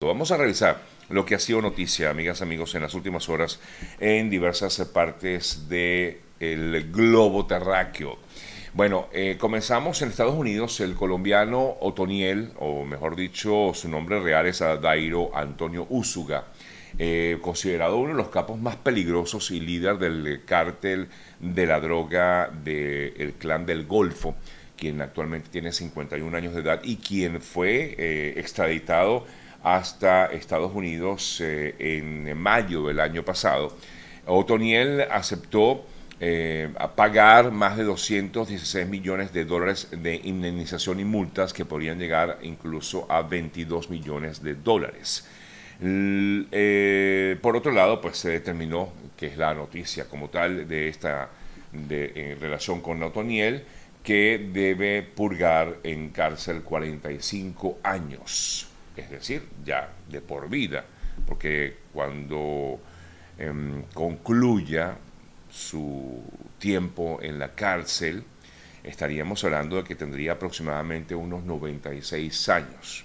Vamos a revisar lo que ha sido noticia, amigas, amigos, en las últimas horas en diversas partes del globo terráqueo. Bueno, eh, comenzamos en Estados Unidos. El colombiano Otoniel, o mejor dicho, su nombre real es Dairo Antonio Úsuga, eh, considerado uno de los capos más peligrosos y líder del cártel de la droga del clan del Golfo, quien actualmente tiene 51 años de edad y quien fue eh, extraditado hasta Estados Unidos eh, en mayo del año pasado. Otoniel aceptó eh, pagar más de 216 millones de dólares de indemnización y multas que podrían llegar incluso a 22 millones de dólares. Eh, por otro lado, pues se determinó, que es la noticia como tal de esta relación con Otoniel, que debe purgar en cárcel 45 años es decir, ya de por vida, porque cuando em, concluya su tiempo en la cárcel, estaríamos hablando de que tendría aproximadamente unos 96 años.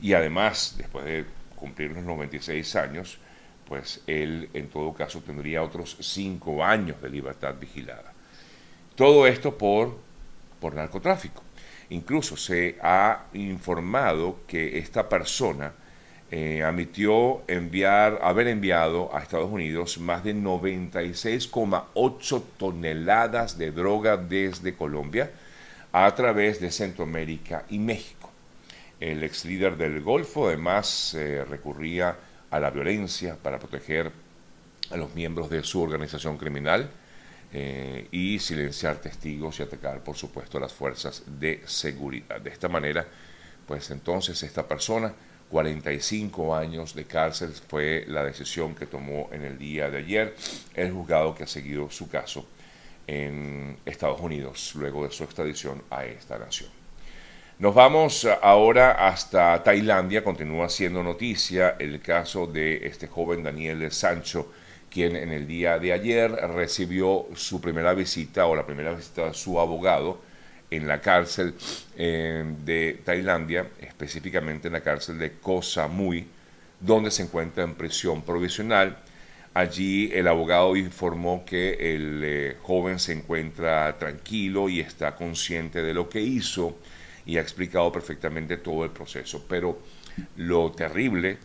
Y además, después de cumplir los 96 años, pues él en todo caso tendría otros 5 años de libertad vigilada. Todo esto por, por narcotráfico. Incluso se ha informado que esta persona eh, admitió enviar, haber enviado a Estados Unidos más de 96,8 toneladas de droga desde Colombia a través de Centroamérica y México. El ex líder del Golfo además eh, recurría a la violencia para proteger a los miembros de su organización criminal eh, y silenciar testigos y atacar, por supuesto, las fuerzas de seguridad. De esta manera, pues entonces esta persona, 45 años de cárcel fue la decisión que tomó en el día de ayer el juzgado que ha seguido su caso en Estados Unidos luego de su extradición a esta nación. Nos vamos ahora hasta Tailandia, continúa siendo noticia el caso de este joven Daniel Sancho, quien en el día de ayer recibió su primera visita o la primera visita de su abogado en la cárcel eh, de Tailandia, específicamente en la cárcel de Koh Samui, donde se encuentra en prisión provisional. Allí el abogado informó que el eh, joven se encuentra tranquilo y está consciente de lo que hizo y ha explicado perfectamente todo el proceso. Pero lo terrible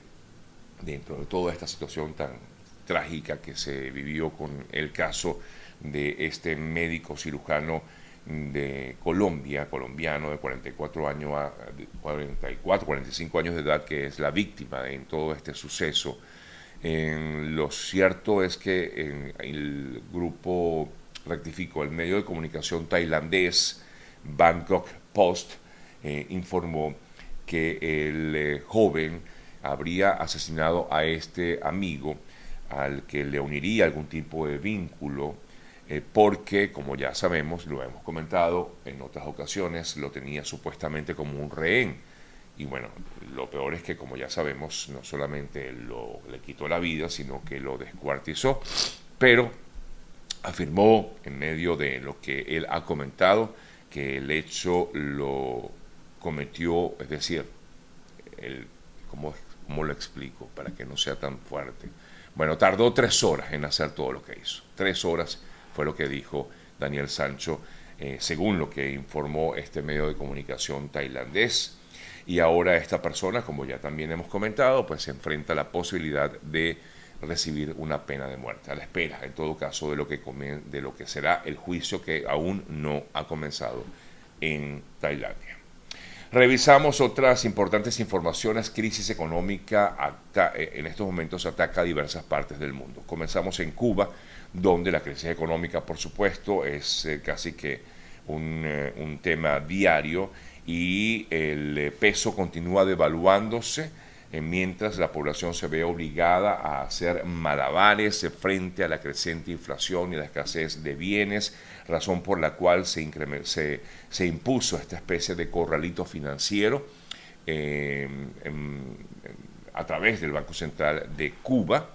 dentro de toda esta situación tan trágica que se vivió con el caso de este médico cirujano de Colombia, colombiano de 44 años a 44, 45 años de edad, que es la víctima en todo este suceso. lo cierto es que en el grupo, rectificó, el medio de comunicación tailandés Bangkok Post eh, informó que el eh, joven habría asesinado a este amigo al que le uniría algún tipo de vínculo, eh, porque, como ya sabemos, lo hemos comentado en otras ocasiones, lo tenía supuestamente como un rehén. Y bueno, lo peor es que, como ya sabemos, no solamente lo, le quitó la vida, sino que lo descuartizó, pero afirmó en medio de lo que él ha comentado que el hecho lo cometió, es decir, el, ¿cómo, ¿cómo lo explico? Para que no sea tan fuerte bueno, tardó tres horas en hacer todo lo que hizo. Tres horas fue lo que dijo Daniel Sancho, eh, según lo que informó este medio de comunicación tailandés. Y ahora esta persona, como ya también hemos comentado, pues se enfrenta a la posibilidad de recibir una pena de muerte, a la espera, en todo caso, de lo que, de lo que será el juicio que aún no ha comenzado en Tailandia. Revisamos otras importantes informaciones. Crisis económica eh, en estos momentos ataca a diversas partes del mundo. Comenzamos en Cuba, donde la crisis económica, por supuesto, es eh, casi que un, eh, un, tema diario y el peso continúa devaluándose mientras la población se ve obligada a hacer malabares frente a la creciente inflación y la escasez de bienes, razón por la cual se, se, impuso esta especie de corralito financiero em, a través del Banco Central de Cuba.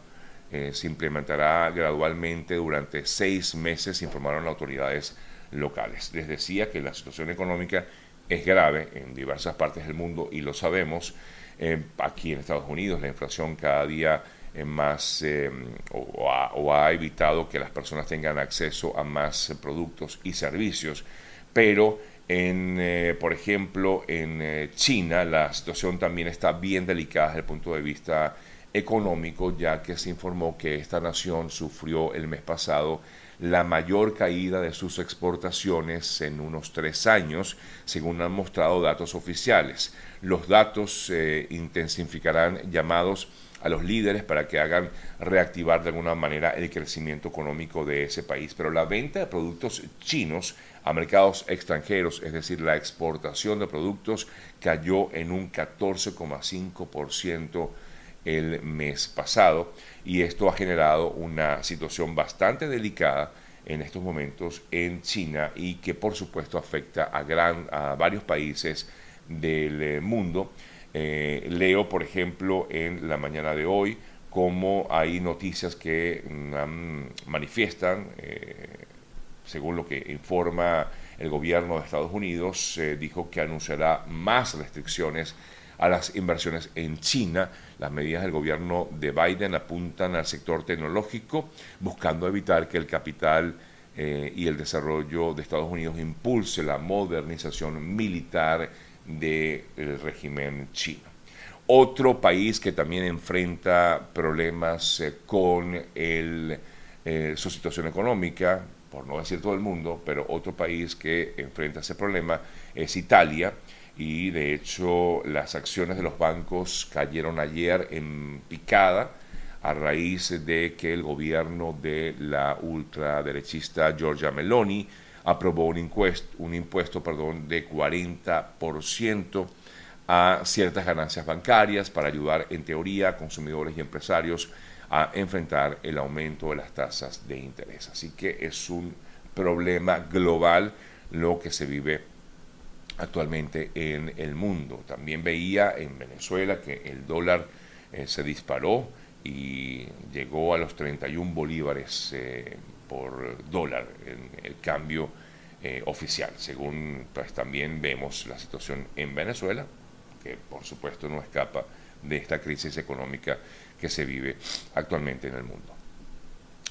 Eh, se implementará gradualmente durante seis meses, informaron las autoridades locales. Les decía que la situación económica es grave en diversas partes del mundo y lo sabemos. Eh, aquí en Estados Unidos la inflación cada día más o, ha, evitado que las personas tengan acceso a más productos y servicios, pero en, por ejemplo, en China la situación también está bien delicada desde el punto de vista económico, ya que se informó que esta nación sufrió el mes pasado la mayor caída de sus exportaciones en unos tres años, según han mostrado datos oficiales. Los datos eh, intensificarán llamados a los líderes para que hagan reactivar de alguna manera el crecimiento económico de ese país. Pero la venta de productos chinos a mercados extranjeros, es decir, la exportación de productos, cayó en un 14,5% el mes pasado y esto ha generado una situación bastante delicada en estos momentos en China y que por supuesto afecta a, gran, a varios países del eh, mundo. Eh, leo, por ejemplo, en la mañana de hoy cómo hay noticias que mm, manifiestan, eh, según lo que informa el gobierno de Estados Unidos, dijo que anunciará más restricciones a las inversiones en China. Las medidas del gobierno de Biden apuntan al sector tecnológico, buscando evitar que el capital eh, y el desarrollo de Estados Unidos impulse la modernización militar del régimen chino. Otro país que también enfrenta problemas eh, con eh, su situación económica, por no decir todo el mundo, pero otro país que enfrenta ese problema es Italia y de hecho las acciones de los bancos cayeron ayer en picada a raíz de que el gobierno de la ultraderechista Giorgia Meloni aprobó un impuesto, un impuesto perdón, de 40% a ciertas ganancias bancarias para ayudar en teoría a consumidores y empresarios a enfrentar el aumento de las tasas de interés. Así que es un problema global lo que se vive actualmente en el mundo. También veía en Venezuela que el dólar eh, se disparó y llegó a los 31 bolívares eh, por dólar en el cambio eh, oficial. Según pues también vemos la situación en Venezuela, que por supuesto no escapa de esta crisis económica que se vive actualmente en el mundo.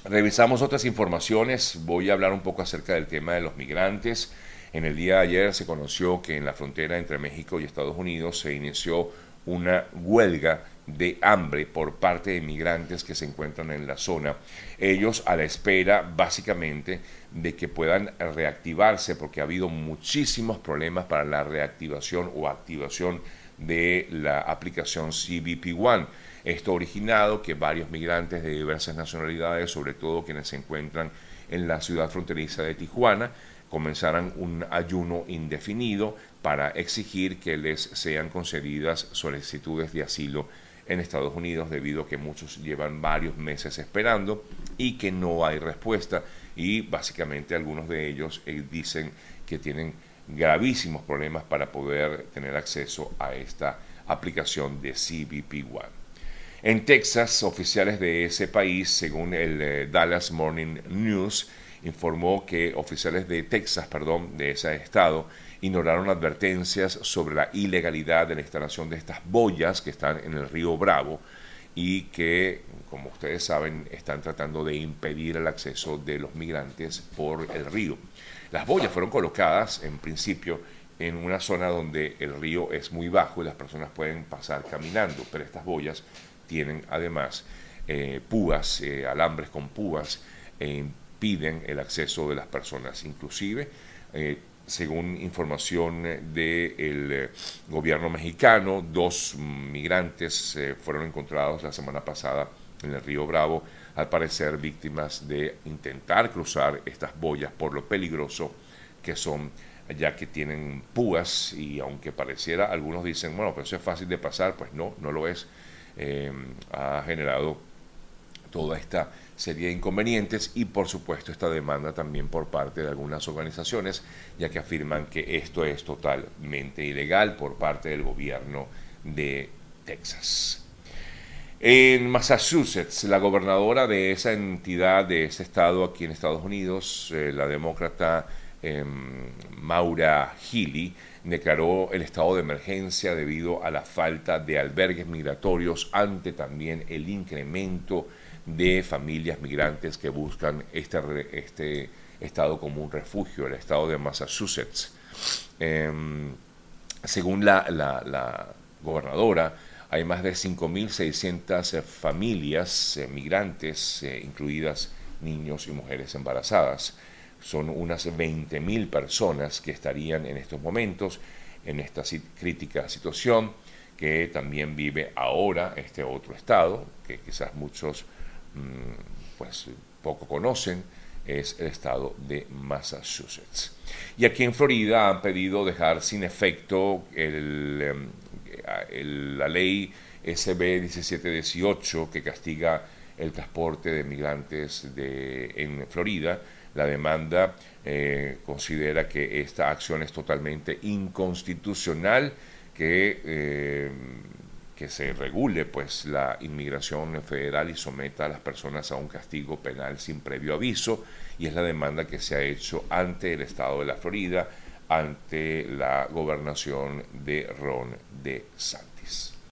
Revisamos otras informaciones, voy a hablar un poco acerca del tema de los migrantes. En el día de ayer se conoció que en la frontera entre México y Estados Unidos se inició una huelga de hambre por parte de migrantes que se encuentran en la zona. Ellos a la espera básicamente de que puedan reactivarse porque ha habido muchísimos problemas para la reactivación o activación de la aplicación CBP One. Esto ha originado que varios migrantes de diversas nacionalidades, sobre todo quienes se encuentran en la ciudad fronteriza de Tijuana, comenzaran un ayuno indefinido para exigir que les sean concedidas solicitudes de asilo en Estados Unidos debido a que muchos llevan varios meses esperando y que no hay respuesta y básicamente algunos de ellos eh, dicen que tienen gravísimos problemas para poder tener acceso a esta aplicación de CBP One. En Texas, oficiales de ese país, según el eh, Dallas Morning News, informó que oficiales de Texas, perdón, de ese estado, ignoraron advertencias sobre la ilegalidad de la instalación de estas boyas que están en el río Bravo y que, como ustedes saben, están tratando de impedir el acceso de los migrantes por el río. Las boyas fueron colocadas, en principio, en una zona donde el río es muy bajo y las personas pueden pasar caminando, pero estas boyas tienen además eh, púas, eh, alambres con púas, piden el acceso de las personas. Inclusive, eh, según información del eh, gobierno mexicano, dos migrantes eh, fueron encontrados la semana pasada en el río Bravo, al parecer víctimas de intentar cruzar estas boyas por lo peligroso que son, ya que tienen púas y aunque pareciera, algunos dicen, bueno, pero eso es fácil de pasar, pues no, no lo es. ha generado toda esta serie de inconvenientes y por supuesto esta demanda también por parte de algunas organizaciones, ya que afirman que esto es totalmente ilegal por parte del gobierno de Texas. En Massachusetts, la gobernadora de esa entidad, de ese estado aquí en Estados Unidos, eh, la demócrata em, Maura Healy, declaró el estado de emergencia debido a la falta de albergues migratorios ante también el incremento de familias migrantes que buscan este, este estado como un refugio, el estado de Massachusetts. Em, según la, gobernadora, hay más de 5.600 familias eh, migrantes, eh, incluidas niños y mujeres embarazadas. Son unas 20.000 personas que estarían en estos momentos en esta crítica situación que también vive ahora este otro estado, que quizás muchos pues poco conocen, es el estado de Massachusetts. Y aquí en Florida han pedido dejar sin efecto em, la ley SB 1718 que castiga el transporte de migrantes de, en Florida. La demanda eh, considera que esta acción es totalmente inconstitucional, que eh, que se regule pues la inmigración federal y someta a las personas a un castigo penal sin previo aviso y es la demanda que se ha hecho ante el estado de la Florida ante la gobernación de Ron de Santis.